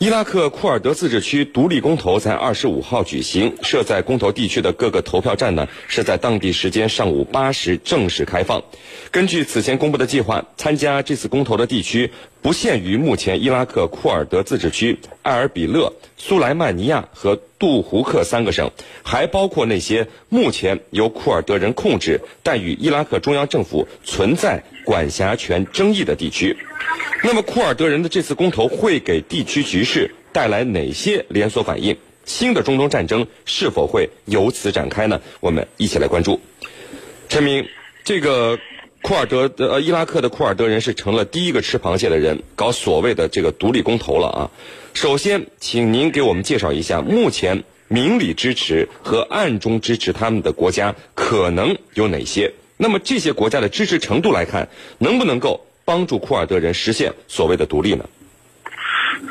伊拉克库尔德自治区独立公投在二十五号举行，设在公投地区的各个投票站呢是在当地时间上午八时正式开放。根据此前公布的计划，参加这次公投的地区不限于目前伊拉克库尔德自治区、埃尔比勒、苏莱曼尼亚和杜胡克三个省，还包括那些目前由库尔德人控制但与伊拉克中央政府存在管辖权争议的地区。那么，库尔德人的这次公投会给地区局势带来哪些连锁反应？新的中东战争是否会由此展开呢？我们一起来关注。陈明，这个库尔德呃伊拉克的库尔德人是成了第一个吃螃蟹的人，搞所谓的这个独立公投了啊。首先，请您给我们介绍一下，目前明里支持和暗中支持他们的国家可能有哪些？那么这些国家的支持程度来看，能不能够？帮助库尔德人实现所谓的独立呢？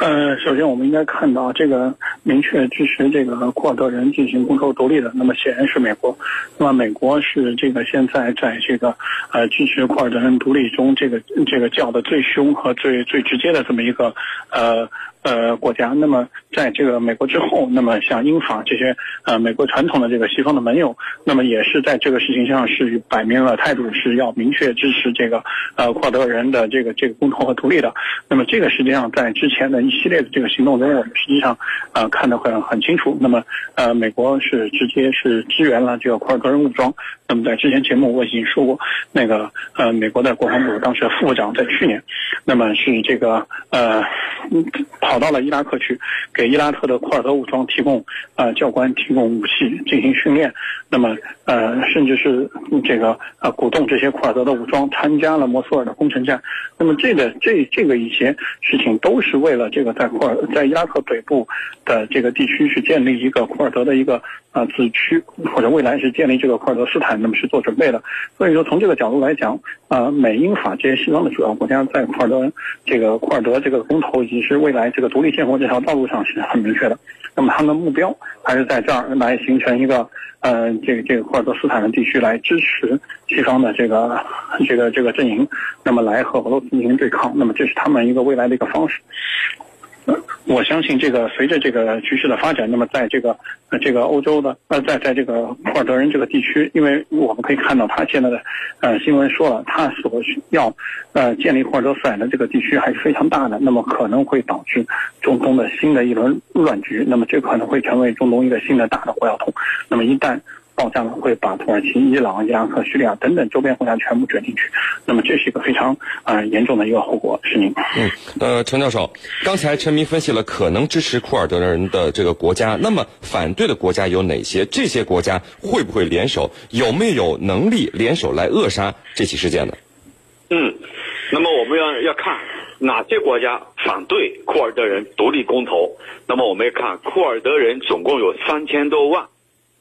呃，首先我们应该看到，这个明确支持这个库尔德人进行公投独立的，那么显然是美国。那么美国是这个现在在这个呃支持库尔德人独立中，这个这个叫的最凶和最最直接的这么一个呃。呃，国家，那么在这个美国之后，那么像英法这些呃美国传统的这个西方的盟友，那么也是在这个事情上是摆明了态度，是要明确支持这个呃库尔德人的这个这个公投和独立的。那么这个实际上在之前的一系列的这个行动中，我们实际上呃看得很很清楚。那么呃美国是直接是支援了这个库尔德人武装。那么在之前节目我已经说过，那个呃美国的国防部当时副部长在去年，那么是这个呃。跑到了伊拉克去，给伊拉克的库尔德武装提供呃教官提供武器进行训练，那么呃甚至是这个呃鼓动这些库尔德的武装参加了摩苏尔的攻城战，那么这个这这个一些事情都是为了这个在库尔在伊拉克北部的这个地区去建立一个库尔德的一个呃子区或者未来是建立这个库尔德斯坦，那么是做准备的。所以说从这个角度来讲，呃美英法这些西方的主要国家在库尔德这个库尔德这个公投以及是未来。这个独立建国这条道路上是很明确的，那么他们的目标还是在这儿来形成一个，呃，这个这个库尔德斯坦的地区来支持西方的这个这个这个阵营，那么来和俄罗斯进行对抗，那么这是他们一个未来的一个方式。我相信这个随着这个局势的发展，那么在这个呃这个欧洲的呃在在这个库尔德人这个地区，因为我们可以看到他现在的呃新闻说了，他所需要呃建立库尔德斯坦的这个地区还是非常大的，那么可能会导致中东的新的一轮乱局，那么这可能会成为中东一个新的大的火药桶，那么一旦。爆炸了会把土耳其、伊朗、伊拉克、叙利亚等等周边国家全部卷进去，那么这是一个非常呃严重的一个后果。是您？嗯，呃，陈教授，刚才陈明分析了可能支持库尔德人的这个国家，那么反对的国家有哪些？这些国家会不会联手？有没有能力联手来扼杀这起事件呢？嗯，那么我们要要看哪些国家反对库尔德人独立公投？那么我们要看库尔德人总共有三千多万。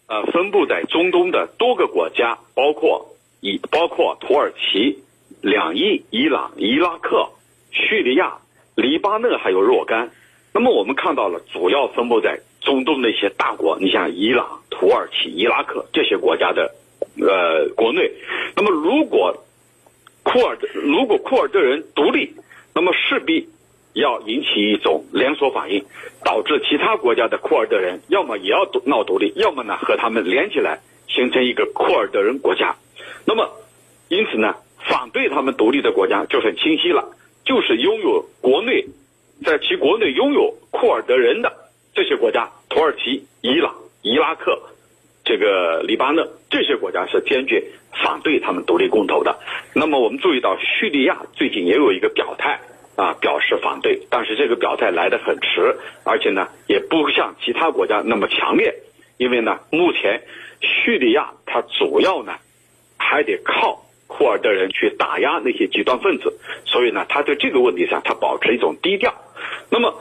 呃，分布在中东的多个国家，包括以包括土耳其、两伊、伊朗、伊拉克、叙利亚、黎巴嫩还有若干。那么我们看到了，主要分布在中东的一些大国，你像伊朗、土耳其、伊拉克这些国家的呃国内。那么如果库尔德如果库尔德人独立，那么势必。要引起一种连锁反应，导致其他国家的库尔德人要么也要独闹独立，要么呢和他们连起来形成一个库尔德人国家。那么，因此呢，反对他们独立的国家就很清晰了，就是拥有国内在其国内拥有库尔德人的这些国家，土耳其、伊朗、伊拉克、这个黎巴嫩这些国家是坚决反对他们独立公投的。那么我们注意到叙利亚最近也有一个表态。啊，表示反对，但是这个表态来得很迟，而且呢，也不像其他国家那么强烈，因为呢，目前叙利亚它主要呢还得靠库尔德人去打压那些极端分子，所以呢，他在这个问题上他保持一种低调。那么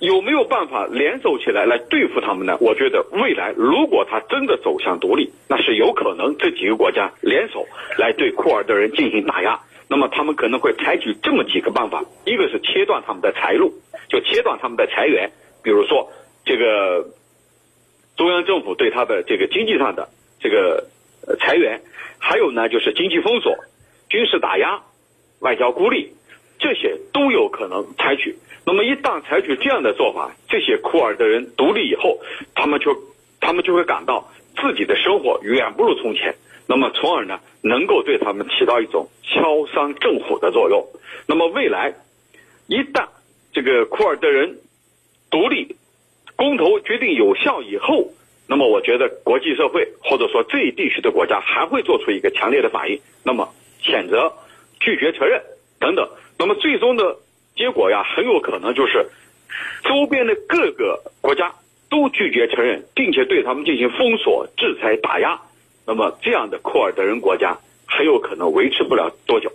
有没有办法联手起来来对付他们呢？我觉得未来如果他真的走向独立，那是有可能这几个国家联手来对库尔德人进行打压。那么他们可能会采取这么几个办法，一个是切断他们的财路，就切断他们的财源，比如说这个中央政府对他的这个经济上的这个裁员，还有呢就是经济封锁、军事打压、外交孤立，这些都有可能采取。那么一旦采取这样的做法，这些库尔德人独立以后，他们就他们就会感到自己的生活远不如从前，那么从而呢，能够对他们起到一种敲山震虎的作用。那么未来一旦这个库尔德人独立公投决定有效以后，那么我觉得国际社会或者说这一地区的国家还会做出一个强烈的反应，那么谴责、拒绝承认等等。那么最终的结果呀，很有可能就是周边的各个国家都拒绝承认，并且对他们进行封锁、制裁、打压。那么这样的库尔德人国家很有可能维持不了多久。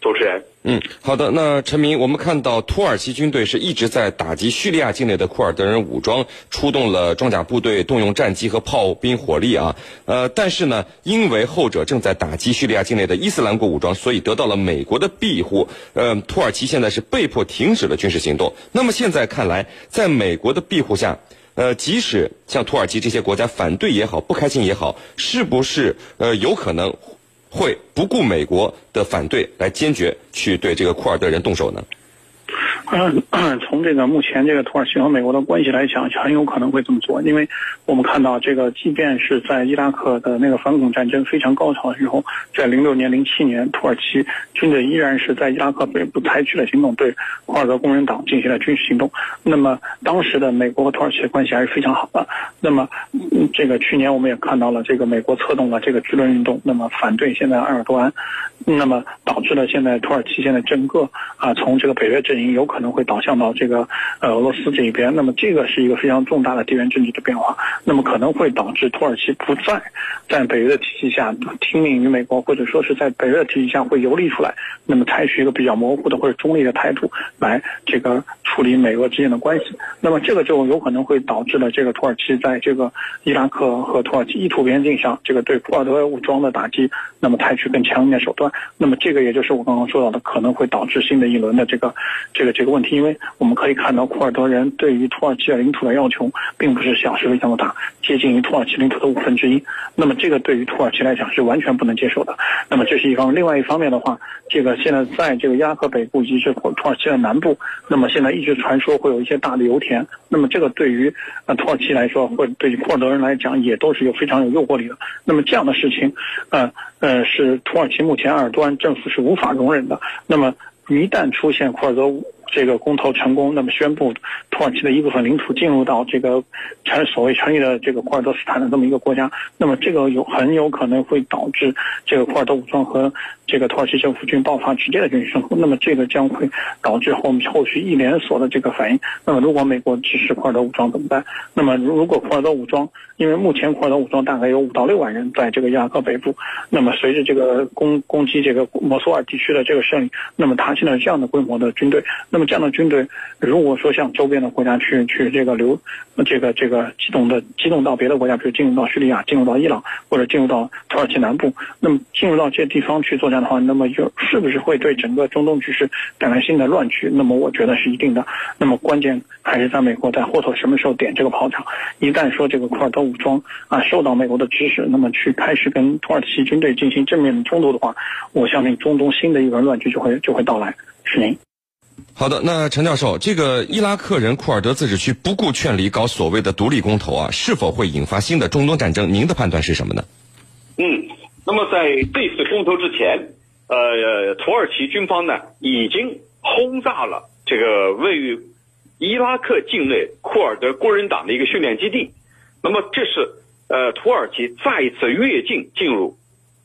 主持人，嗯，好的。那陈明，我们看到土耳其军队是一直在打击叙利亚境内的库尔德人武装，出动了装甲部队，动用战机和炮兵火力啊。呃，但是呢，因为后者正在打击叙利亚境内的伊斯兰国武装，所以得到了美国的庇护。呃，土耳其现在是被迫停止了军事行动。那么现在看来，在美国的庇护下，呃，即使像土耳其这些国家反对也好，不开心也好，是不是呃有可能？会不顾美国的反对来坚决去对这个库尔德人动手呢？嗯，从这个目前这个土耳其和美国的关系来讲，很有可能会这么做，因为我们看到这个，即便是在伊拉克的那个反恐战争非常高潮的时候，在零六年、零七年，土耳其军队依然是在伊拉克北部采取了行动，对库尔德工人党进行了军事行动。那么当时的美国和土耳其的关系还是非常好的。那么，这个去年我们也看到了，这个美国策动了这个舆论运动，那么反对现在埃尔多安，那么导致了现在土耳其现在整个啊，从这个北约阵营有可能会导向到这个呃俄罗斯这一边，那么这个是一个非常重大的地缘政治的变化，那么可能会导致土耳其不再在北约的体系下听命于美国，或者说是在北约的体系下会游离出来，那么采取一个比较模糊的或者中立的态度来这个处理美俄之间的关系，那么这个就有可能会导致了这个土耳其在这个伊拉克和土耳其意图边境上这个对库尔德武装的打击，那么采取更强硬的手段，那么这个也就是我刚刚说到的，可能会导致新的一轮的这个 这个这个问题，因为我们可以看到库尔德人对于土耳其的领土的要求并不是小，是非常的大，接近于土耳其领土的五分之一。那么这个对于土耳其来讲是完全不能接受的。那么这是一方，另外一方面的话，这个现在在这个伊拉克北部以及是土耳其的南部，那么现在一直就传说会有一些大的油田。那么这个对于呃土耳其来说，或者对于库尔德人来讲，也都是有非常有诱惑力的。那么这样的事情，呃呃，是土耳其目前埃尔多安政府是无法容忍的。那么一旦出现库尔德这个公投成功，那么宣布土耳其的一部分领土进入到这个成所谓成立的这个库尔德斯坦的这么一个国家，那么这个有很有可能会导致这个库尔德武装和这个土耳其政府军爆发直接的军事冲突，那么这个将会导致后后续一连锁的这个反应。那么如果美国支持库尔德武装怎么办？那么如如果库尔德武装，因为目前库尔德武装大概有五到六万人在这个伊拉克北部，那么随着这个攻攻击这个摩苏尔地区的这个胜利，那么他现在这样的规模的军队，那那么这样的军队，如果说向周边的国家去去这个流，这个这个机动的机动到别的国家，比如进入到叙利亚、进入到伊朗或者进入到土耳其南部，那么进入到这些地方去作战的话，那么就是不是会对整个中东局势带来新的乱局？那么我觉得是一定的。那么关键还是在美国在后头什么时候点这个炮仗？一旦说这个库尔德武装啊受到美国的支持，那么去开始跟土耳其军队进行正面的冲突的话，我相信中东新的一轮乱局就会就会到来。是您。好的，那陈教授，这个伊拉克人库尔德自治区不顾劝离搞所谓的独立公投啊，是否会引发新的中东战争？您的判断是什么呢？嗯，那么在这次公投之前，呃，土耳其军方呢已经轰炸了这个位于伊拉克境内库尔德工人党的一个训练基地。那么这是呃土耳其再一次越境进入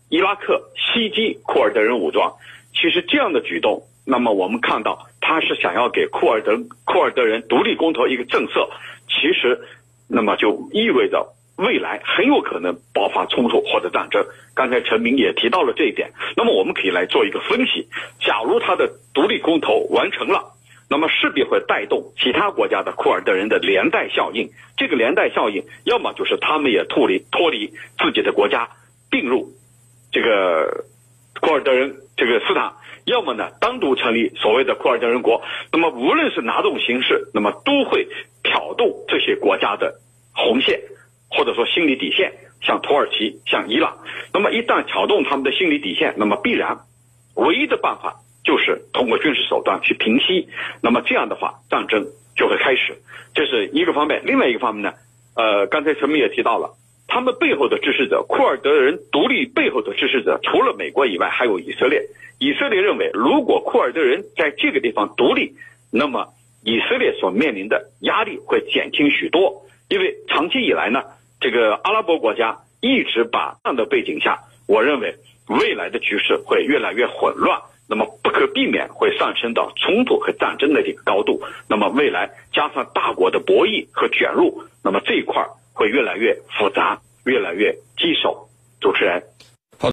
伊拉克袭击库尔德人武装。其实这样的举动。那么我们看到，他是想要给库尔德库尔德人独立公投一个政策，其实，那么就意味着未来很有可能爆发冲突或者战争。刚才陈明也提到了这一点。那么我们可以来做一个分析：假如他的独立公投完成了，那么势必会带动其他国家的库尔德人的连带效应。这个连带效应，要么就是他们也脱离脱离自己的国家，并入这个库尔德人这个斯坦。要么呢，单独成立所谓的库尔德人国，那么无论是哪种形式，那么都会挑动这些国家的红线，或者说心理底线，像土耳其、像伊朗。那么一旦挑动他们的心理底线，那么必然唯一的办法就是通过军事手段去平息。那么这样的话，战争就会开始。这是一个方面。另外一个方面呢，呃，刚才陈明也提到了，他们背后的支持者，库尔德人独立背后的支持者，除了美国以外，还有以色列。以色列认为，如果库尔德人在这个地方独立，那么以色列所面临的压力会减轻许多。因为长期以来呢，这个阿拉伯国家一直把这样的背景下，我认为未来的局势会越来越混乱，那么不可避免会上升到冲突和战争的这个高度。那么未来加上大国的博弈和卷入，那么这一块儿会越来越复杂，越来越棘手。主持人。